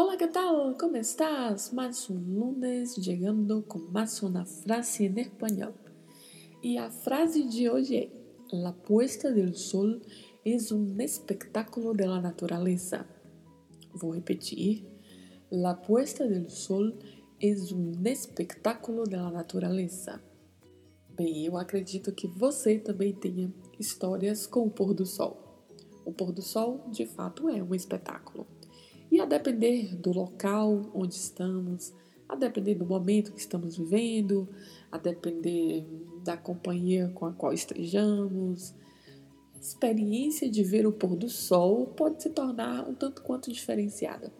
Hola, ¿qué tal? ¿Cómo estás? Más un lunes llegando con más una frase en español. Y la frase de hoy es, la puesta del sol es un espectáculo de la naturaleza. Vou repetir. La puesta del sol es um espectáculo de la naturaleza. Bem, eu acredito que você também tenha histórias com o pôr do sol. O pôr do sol, de fato, é um espetáculo. E a depender do local onde estamos, a depender do momento que estamos vivendo, a depender da companhia com a qual estejamos, a experiência de ver o pôr do sol pode se tornar um tanto quanto diferenciada.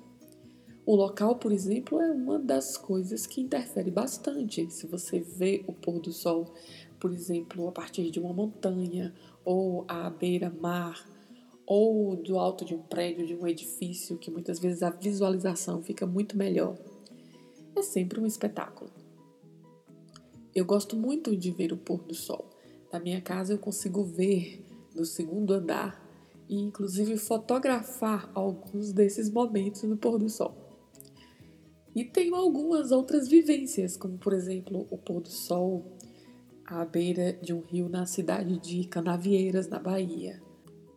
O local, por exemplo, é uma das coisas que interfere bastante. Se você vê o pôr do sol, por exemplo, a partir de uma montanha ou à beira-mar, ou do alto de um prédio, de um edifício, que muitas vezes a visualização fica muito melhor. É sempre um espetáculo. Eu gosto muito de ver o pôr do sol. Na minha casa eu consigo ver do segundo andar e inclusive fotografar alguns desses momentos no pôr do sol. E tenho algumas outras vivências, como por exemplo o pôr do sol à beira de um rio na cidade de Canavieiras, na Bahia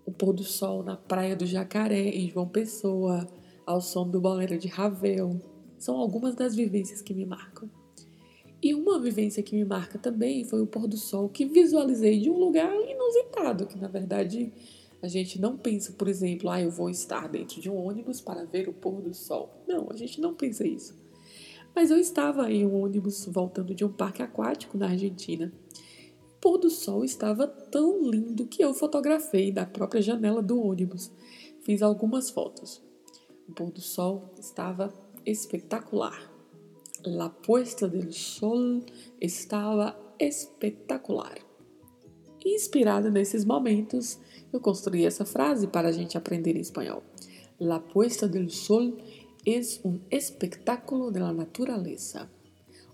o pôr do sol na praia do Jacaré, em João Pessoa, ao som do bolero de Ravel. São algumas das vivências que me marcam. E uma vivência que me marca também foi o pôr do sol que visualizei de um lugar inusitado, que na verdade a gente não pensa, por exemplo, ah, eu vou estar dentro de um ônibus para ver o pôr do sol. Não, a gente não pensa isso. Mas eu estava em um ônibus voltando de um parque aquático na Argentina pôr do sol estava tão lindo que eu fotografei da própria janela do ônibus. Fiz algumas fotos. O pôr do sol estava espetacular. La puesta del sol estava espetacular. Inspirada nesses momentos, eu construí essa frase para a gente aprender em espanhol. La puesta del sol es un espectáculo de la naturaleza.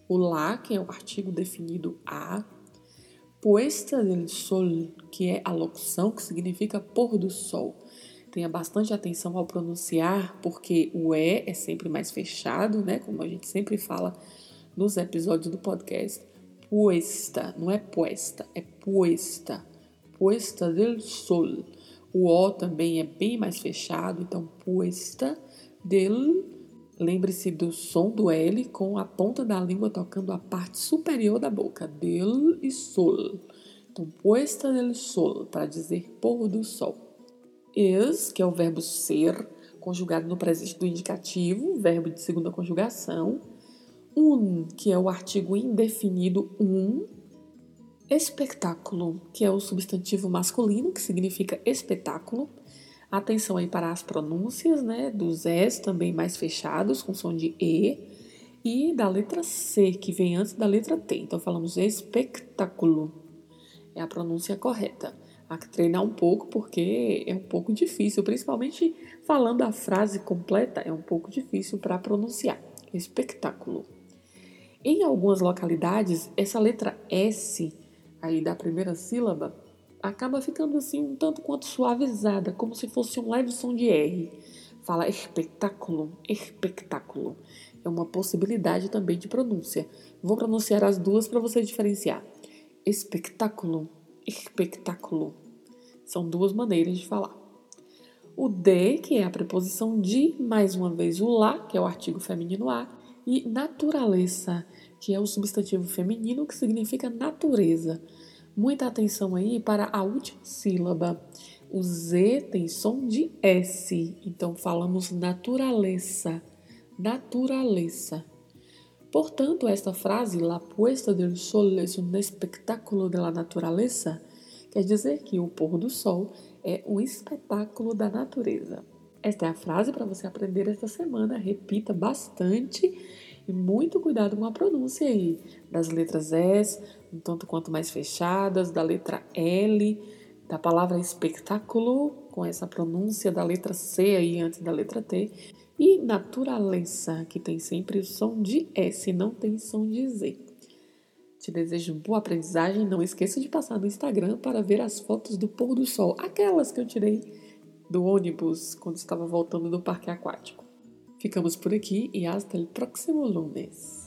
O lá, que é o artigo definido a, Puesta del sol, que é a locução que significa pôr do sol. Tenha bastante atenção ao pronunciar, porque o E é sempre mais fechado, né? Como a gente sempre fala nos episódios do podcast. Puesta, não é puesta, é puesta. Puesta del sol. O O também é bem mais fechado, então puesta del Lembre-se do som do L com a ponta da língua tocando a parte superior da boca. Del e sol. Então, puesta del sol, para dizer pôr do sol. Es, que é o verbo ser, conjugado no presente do indicativo, verbo de segunda conjugação. Un, que é o artigo indefinido um. Espetáculo, que é o substantivo masculino, que significa espetáculo. Atenção aí para as pronúncias, né? Dos S também mais fechados, com som de E. E da letra C, que vem antes da letra T. Então falamos espectáculo. É a pronúncia correta. Há que treinar um pouco porque é um pouco difícil, principalmente falando a frase completa, é um pouco difícil para pronunciar. Espectáculo. Em algumas localidades, essa letra S aí da primeira sílaba acaba ficando assim um tanto quanto suavizada, como se fosse um leve som de R. Fala espetáculo, espetáculo. É uma possibilidade também de pronúncia. Vou pronunciar as duas para você diferenciar. Espetáculo, espetáculo. São duas maneiras de falar. O de, que é a preposição de, mais uma vez o lá, que é o artigo feminino a, e natureza, que é o substantivo feminino que significa natureza. Muita atenção aí para a última sílaba. O Z tem som de S, então falamos naturaleza, naturaleza. Portanto, esta frase, la puesta del sol es un espectáculo de la naturaleza, quer dizer que o pôr do sol é um espetáculo da natureza. Esta é a frase para você aprender esta semana. Repita bastante e muito cuidado com a pronúncia aí das letras S, um tanto quanto mais fechadas, da letra L, da palavra espetáculo, com essa pronúncia da letra C aí antes da letra T, e naturaleza, que tem sempre o som de S, não tem som de Z. Te desejo boa aprendizagem. Não esqueça de passar no Instagram para ver as fotos do pôr do sol, aquelas que eu tirei do ônibus quando estava voltando do parque aquático. Ficamos por aqui e hasta el próximo lunes.